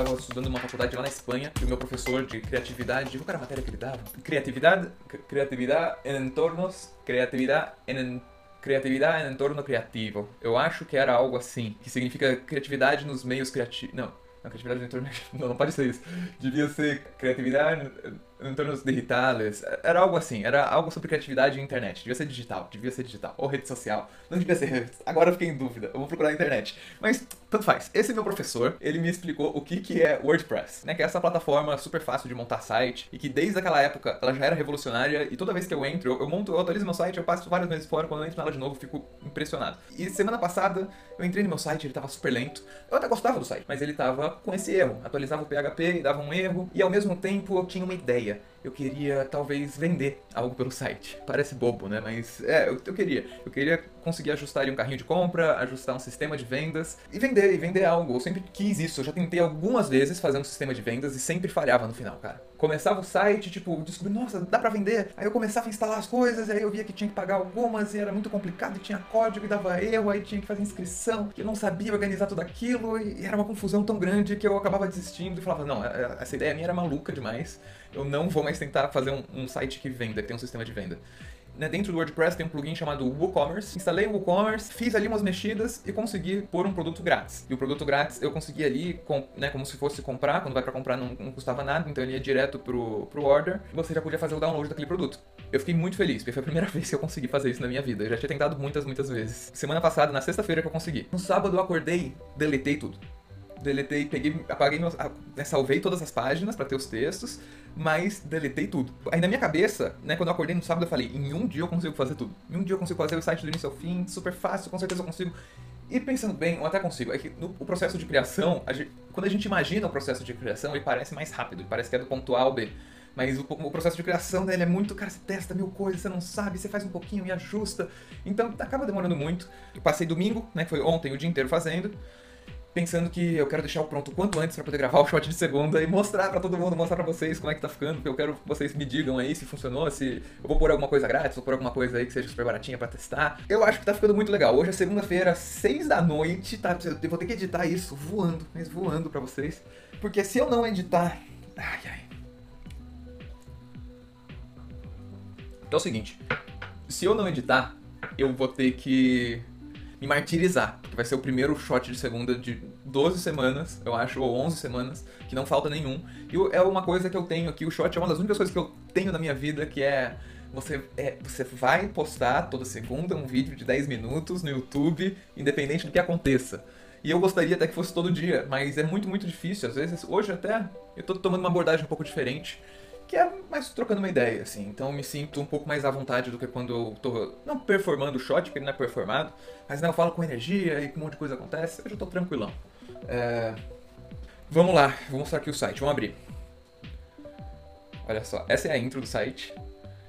estava estudando numa faculdade lá na Espanha e o meu professor de criatividade, qual era a matéria que ele dava? Criatividade, criatividade em entornos, criatividade em criatividade em entorno criativo. Eu acho que era algo assim, que significa criatividade nos meios criativos. Não, não, criatividade no entorno. Não, não pode ser isso. Devia ser criatividade em tornos digitais. Era algo assim, era algo sobre criatividade e internet. Devia ser digital, devia ser digital. Ou rede social. Não devia ser. Agora eu fiquei em dúvida. Eu vou procurar na internet. Mas, tanto faz. Esse meu professor, ele me explicou o que, que é WordPress, né? Que é essa plataforma super fácil de montar site e que desde aquela época ela já era revolucionária e toda vez que eu entro, eu, monto, eu atualizo meu site, eu passo vários meses fora, quando eu entro nela de novo, fico impressionado. E semana passada eu entrei no meu site, ele tava super lento. Eu até gostava do site, mas ele tava com esse erro. Atualizava o PHP e dava um erro, e ao mesmo tempo eu tinha uma ideia eu queria talvez vender algo pelo site. Parece bobo, né? Mas é, eu, eu queria. Eu queria conseguir ajustar um carrinho de compra, ajustar um sistema de vendas e vender, e vender algo. Eu sempre quis isso. Eu já tentei algumas vezes fazer um sistema de vendas e sempre falhava no final, cara. Começava o site, tipo, descobri, nossa, dá pra vender. Aí eu começava a instalar as coisas, aí eu via que tinha que pagar algumas e era muito complicado, e tinha código e dava erro, aí tinha que fazer inscrição, que eu não sabia organizar tudo aquilo, e era uma confusão tão grande que eu acabava desistindo e falava, não, é, é, essa ideia minha era maluca demais eu não vou mais tentar fazer um, um site que venda, que tem um sistema de venda. Né, dentro do WordPress tem um plugin chamado WooCommerce. Instalei o WooCommerce, fiz ali umas mexidas e consegui pôr um produto grátis. E o produto grátis eu consegui ali, com, né, como se fosse comprar, quando vai para comprar não, não, custava nada, então ele ia direto pro, pro order e você já podia fazer o download daquele produto. Eu fiquei muito feliz, porque foi a primeira vez que eu consegui fazer isso na minha vida. Eu já tinha tentado muitas, muitas vezes. Semana passada, na sexta-feira que eu consegui. No sábado eu acordei, deletei tudo deletei, peguei, apaguei, meus, né, salvei todas as páginas para ter os textos, mas deletei tudo. Aí na minha cabeça, né, quando eu acordei no sábado, eu falei, em um dia eu consigo fazer tudo. Em um dia eu consigo fazer o site do início ao fim, super fácil, com certeza eu consigo. E pensando bem, eu até consigo, é que no o processo de criação, a gente, quando a gente imagina o processo de criação, ele parece mais rápido, ele parece que é do ponto A ao B. Mas o, o processo de criação dele é muito, cara, você testa mil coisas, você não sabe, você faz um pouquinho e ajusta. Então acaba demorando muito. Eu passei domingo, né, que foi ontem, o dia inteiro fazendo pensando que eu quero deixar o pronto quanto antes para poder gravar o shot de segunda e mostrar para todo mundo, mostrar para vocês como é que tá ficando, porque eu quero que vocês me digam aí se funcionou, se eu vou pôr alguma coisa grátis, vou pôr alguma coisa aí que seja super baratinha para testar. Eu acho que tá ficando muito legal. Hoje é segunda-feira, 6 da noite, tá? Eu vou ter que editar isso voando, mas voando para vocês, porque se eu não editar, ai ai. Então é o seguinte, se eu não editar, eu vou ter que me martirizar, porque vai ser o primeiro shot de segunda de 12 semanas, eu acho, ou 11 semanas, que não falta nenhum. E é uma coisa que eu tenho aqui, o shot é uma das únicas coisas que eu tenho na minha vida, que é você, é, você vai postar toda segunda um vídeo de 10 minutos no YouTube, independente do que aconteça. E eu gostaria até que fosse todo dia, mas é muito, muito difícil. Às vezes, hoje até, eu tô tomando uma abordagem um pouco diferente que é mais trocando uma ideia, assim. Então eu me sinto um pouco mais à vontade do que quando eu tô, não performando o shot, porque ele não é performado, mas né, eu falo com energia e um monte de coisa acontece, eu já tô tranquilão. É... Vamos lá, vou mostrar aqui o site, vamos abrir. Olha só, essa é a intro do site,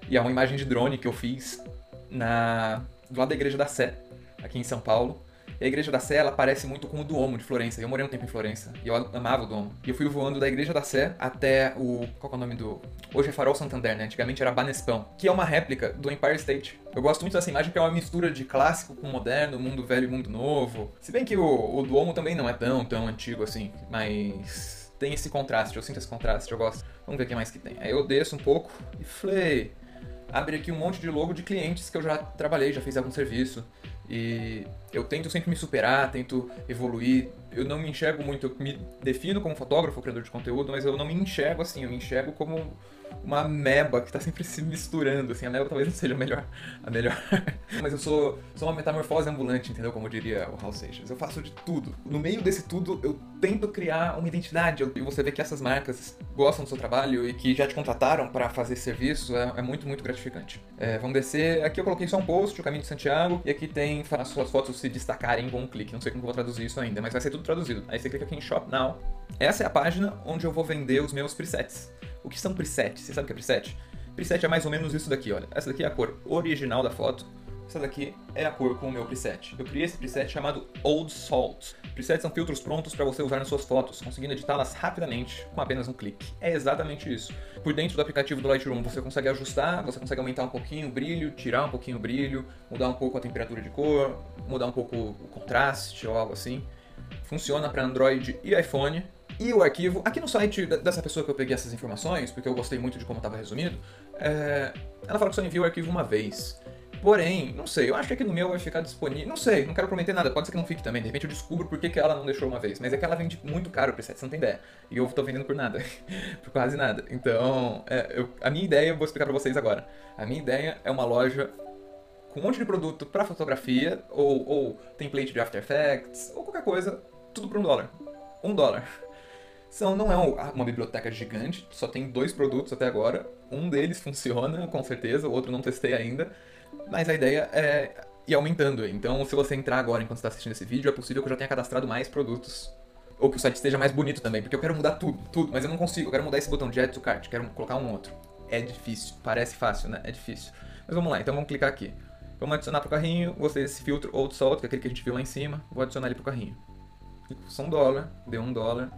e é uma imagem de drone que eu fiz na... do lado da Igreja da Sé, aqui em São Paulo. E a igreja da Sé, ela parece muito com o Duomo de Florença. Eu morei um tempo em Florença e eu amava o Duomo. E eu fui voando da igreja da Sé até o. Qual é o nome do. Hoje é Farol Santander, né? Antigamente era Banespão, que é uma réplica do Empire State. Eu gosto muito dessa imagem que é uma mistura de clássico com moderno, mundo velho e mundo novo. Se bem que o, o Duomo também não é tão, tão antigo assim, mas tem esse contraste, eu sinto esse contraste, eu gosto. Vamos ver o que mais que tem. Aí eu desço um pouco e falei, abre aqui um monte de logo de clientes que eu já trabalhei, já fiz algum serviço. E eu tento sempre me superar, tento evoluir. Eu não me enxergo muito, eu me defino como fotógrafo, criador de conteúdo, mas eu não me enxergo assim, eu me enxergo como uma meba que tá sempre se misturando, assim, a meba talvez não seja a melhor, a melhor. Mas eu sou, sou uma metamorfose ambulante, entendeu? Como diria o Hal Seixas. Eu faço de tudo. No meio desse tudo, eu tento criar uma identidade. E você vê que essas marcas gostam do seu trabalho e que já te contrataram para fazer serviço, é, é, muito, muito gratificante. É, vamos descer. Aqui eu coloquei só um post, o Caminho de Santiago, e aqui tem as suas fotos se destacarem com um clique. Não sei como vou traduzir isso ainda, mas vai ser tudo traduzido. Aí você clica aqui em Shop Now. Essa é a página onde eu vou vender os meus presets. O que são presets? Você sabe o que é preset? Preset é mais ou menos isso daqui, olha. Essa daqui é a cor original da foto. Essa daqui é a cor com o meu preset. Eu criei esse preset chamado Old Salt. Presets são filtros prontos para você usar nas suas fotos, conseguindo editá-las rapidamente com apenas um clique. É exatamente isso. Por dentro do aplicativo do Lightroom você consegue ajustar, você consegue aumentar um pouquinho o brilho, tirar um pouquinho o brilho, mudar um pouco a temperatura de cor, mudar um pouco o contraste ou algo assim. Funciona para Android e iPhone E o arquivo, aqui no site dessa pessoa que eu peguei essas informações, porque eu gostei muito de como estava resumido, é... ela fala que só envia o arquivo uma vez. Porém, não sei, eu acho que aqui no meu vai ficar disponível. Não sei, não quero prometer nada, pode ser que não fique também. De repente eu descubro por que, que ela não deixou uma vez. Mas é que ela vende muito caro o preset, você não tem ideia. E eu tô vendendo por nada. por quase nada. Então, é, eu, a minha ideia, eu vou explicar pra vocês agora. A minha ideia é uma loja com um monte de produto para fotografia, ou, ou template de After Effects, ou qualquer coisa, tudo por um dólar. Um dólar. São, não é uma biblioteca gigante, só tem dois produtos até agora. Um deles funciona, com certeza, o outro não testei ainda. Mas a ideia é ir aumentando. Então, se você entrar agora enquanto está assistindo esse vídeo, é possível que eu já tenha cadastrado mais produtos. Ou que o site esteja mais bonito também, porque eu quero mudar tudo, tudo, mas eu não consigo. Eu quero mudar esse botão de Add to Cart, quero colocar um outro. É difícil, parece fácil, né? É difícil. Mas vamos lá, então vamos clicar aqui. Vamos adicionar para o carrinho, gostei desse filtro Old Salt, que é aquele que a gente viu lá em cima. Vou adicionar ele para o carrinho. Só um dólar, deu um dólar.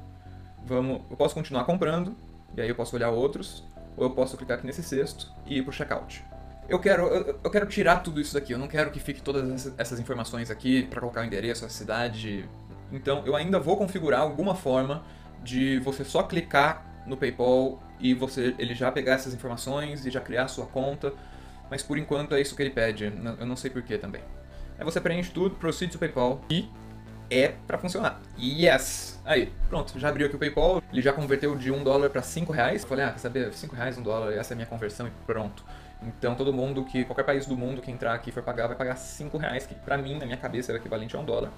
Vamos, eu posso continuar comprando, e aí eu posso olhar outros, ou eu posso clicar aqui nesse cesto e ir para o checkout eu quero, eu, eu, quero tirar tudo isso daqui. Eu não quero que fique todas essas informações aqui para colocar o endereço, a cidade. Então, eu ainda vou configurar alguma forma de você só clicar no PayPal e você ele já pegar essas informações e já criar a sua conta. Mas por enquanto é isso que ele pede. Eu não sei porquê também. Aí você preenche tudo, proceed to PayPal e é para funcionar. Yes! Aí, pronto, já abriu aqui o PayPal, ele já converteu de 1 dólar para 5 reais. Falei, ah, quer saber? 5 reais, 1 dólar, essa é a minha conversão e pronto. Então todo mundo que, qualquer país do mundo que entrar aqui for pagar, vai pagar 5 reais, que pra mim, na minha cabeça, o equivalente a um dólar.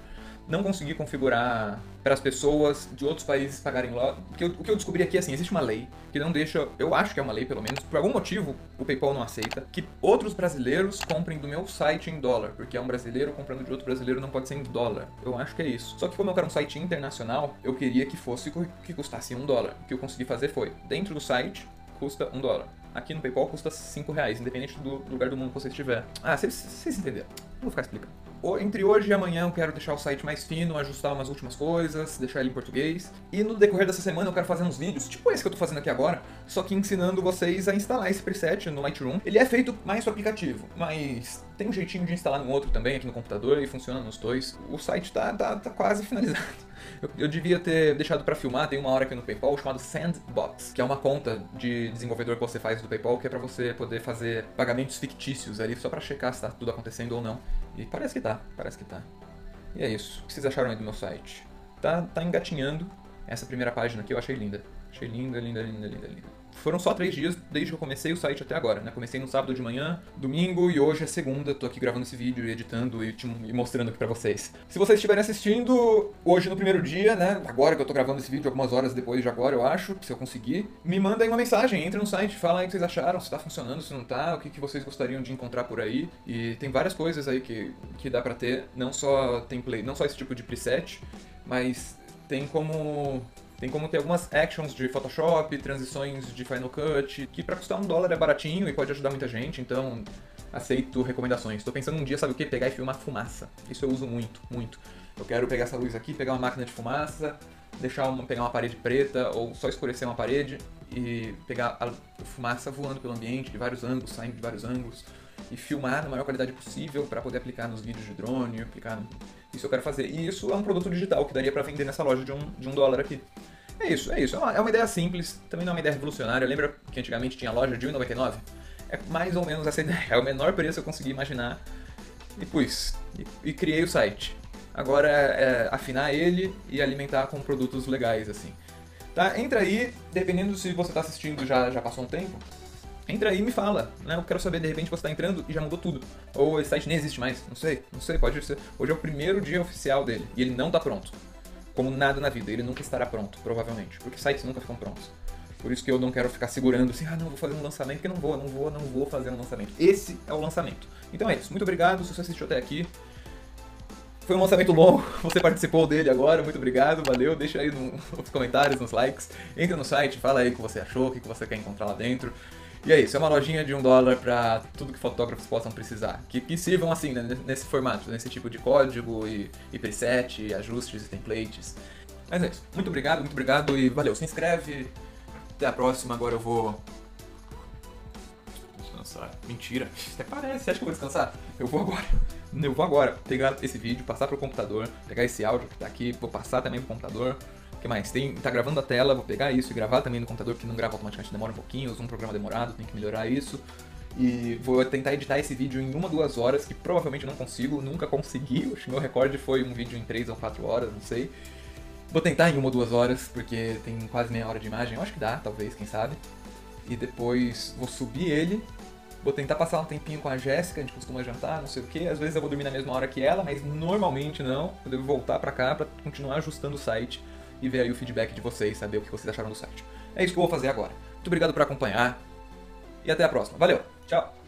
Não consegui configurar para as pessoas de outros países pagarem lá. Porque o que eu descobri aqui é assim, existe uma lei que não deixa, eu acho que é uma lei pelo menos, por algum motivo o PayPal não aceita que outros brasileiros comprem do meu site em dólar, porque é um brasileiro comprando de outro brasileiro não pode ser em dólar. Eu acho que é isso. Só que como eu quero um site internacional, eu queria que fosse que custasse um dólar. O que eu consegui fazer foi, dentro do site, custa um dólar aqui no PayPal custa 5 reais, independente do lugar do mundo que você estiver. Ah, vocês entenderam. Vou ficar explicando. Entre hoje e amanhã eu quero deixar o site mais fino, ajustar umas últimas coisas, deixar ele em português. E no decorrer dessa semana eu quero fazer uns vídeos, tipo esse que eu tô fazendo aqui agora, só que ensinando vocês a instalar esse preset no Lightroom. Ele é feito mais pro aplicativo, mas tem um jeitinho de instalar no outro também aqui no computador e funciona nos dois. O site tá, tá, tá quase finalizado. Eu, eu devia ter deixado para filmar, tem uma hora aqui no PayPal chamado Sandbox, que é uma conta de desenvolvedor que você faz do PayPal, que é para você poder fazer pagamentos fictícios ali, só para checar se tá tudo acontecendo ou não. E parece que tá, parece que tá. E é isso. O que vocês acharam aí do meu site? Tá, tá engatinhando. Essa primeira página aqui eu achei linda. Achei linda, linda, linda, linda, linda foram só três dias desde que eu comecei o site até agora, né? Comecei no sábado de manhã, domingo e hoje é segunda. Tô aqui gravando esse vídeo e editando e, te, e mostrando aqui pra vocês. Se vocês estiverem assistindo hoje no primeiro dia, né? Agora que eu tô gravando esse vídeo, algumas horas depois de agora, eu acho, se eu conseguir, me manda aí uma mensagem, entra no site, fala aí o que vocês acharam, se tá funcionando, se não tá, o que, que vocês gostariam de encontrar por aí. E tem várias coisas aí que, que dá pra ter, não só template, não só esse tipo de preset, mas tem como tem como ter algumas actions de Photoshop, transições de Final Cut, que para custar um dólar é baratinho e pode ajudar muita gente, então aceito recomendações. Estou pensando um dia, sabe o que? Pegar e filmar fumaça. Isso eu uso muito, muito. Eu quero pegar essa luz aqui, pegar uma máquina de fumaça, deixar uma, pegar uma parede preta ou só escurecer uma parede e pegar a fumaça voando pelo ambiente de vários ângulos, saindo de vários ângulos e filmar na maior qualidade possível para poder aplicar nos vídeos de drone, aplicar isso eu quero fazer. E isso é um produto digital que daria para vender nessa loja de um, de um dólar aqui. É isso, é isso. É uma, é uma ideia simples, também não é uma ideia revolucionária. Lembra que antigamente tinha loja de 1,99? É mais ou menos essa ideia. É o menor preço que eu consegui imaginar. E pus. E, e criei o site. Agora é, é afinar ele e alimentar com produtos legais, assim. Tá? Entra aí, dependendo se você está assistindo já, já passou um tempo, entra aí e me fala, né? Eu quero saber, de repente você está entrando e já mudou tudo. Ou esse site nem existe mais, não sei, não sei, pode ser. Hoje é o primeiro dia oficial dele e ele não está pronto como nada na vida. Ele nunca estará pronto, provavelmente, porque sites nunca ficam prontos. Por isso que eu não quero ficar segurando assim, ah, não, vou fazer um lançamento, porque não vou, não vou, não vou fazer um lançamento. Esse é o lançamento. Então é isso. Muito obrigado se você assistiu até aqui. Foi um lançamento longo, você participou dele agora, muito obrigado, valeu. Deixa aí nos comentários, nos likes. Entra no site, fala aí o que você achou, o que você quer encontrar lá dentro. E é isso, é uma lojinha de um dólar para tudo que fotógrafos possam precisar. Que, que sirvam assim, né, nesse formato, nesse tipo de código e, e preset, e ajustes e templates. Mas é isso. Muito obrigado, muito obrigado e valeu. Se inscreve. Até a próxima. Agora eu vou. Descansar. Mentira. Até parece. Você acha que eu vou descansar? Eu vou agora. Eu vou agora pegar esse vídeo, passar pro computador, pegar esse áudio que tá aqui, vou passar também pro computador que mais? Tem, tá gravando a tela, vou pegar isso e gravar também no computador, que não grava automaticamente, demora um pouquinho, uso um programa demorado, tem que melhorar isso. E vou tentar editar esse vídeo em uma, duas horas, que provavelmente não consigo, nunca consegui. Que meu recorde foi um vídeo em três ou quatro horas, não sei. Vou tentar em uma ou duas horas, porque tem quase meia hora de imagem. Eu acho que dá, talvez, quem sabe. E depois vou subir ele. Vou tentar passar um tempinho com a Jéssica, a gente costuma jantar, não sei o que. Às vezes eu vou dormir na mesma hora que ela, mas normalmente não. Eu devo voltar pra cá pra continuar ajustando o site e ver aí o feedback de vocês, saber o que vocês acharam do site. É isso que eu vou fazer agora. Muito obrigado por acompanhar e até a próxima. Valeu, tchau!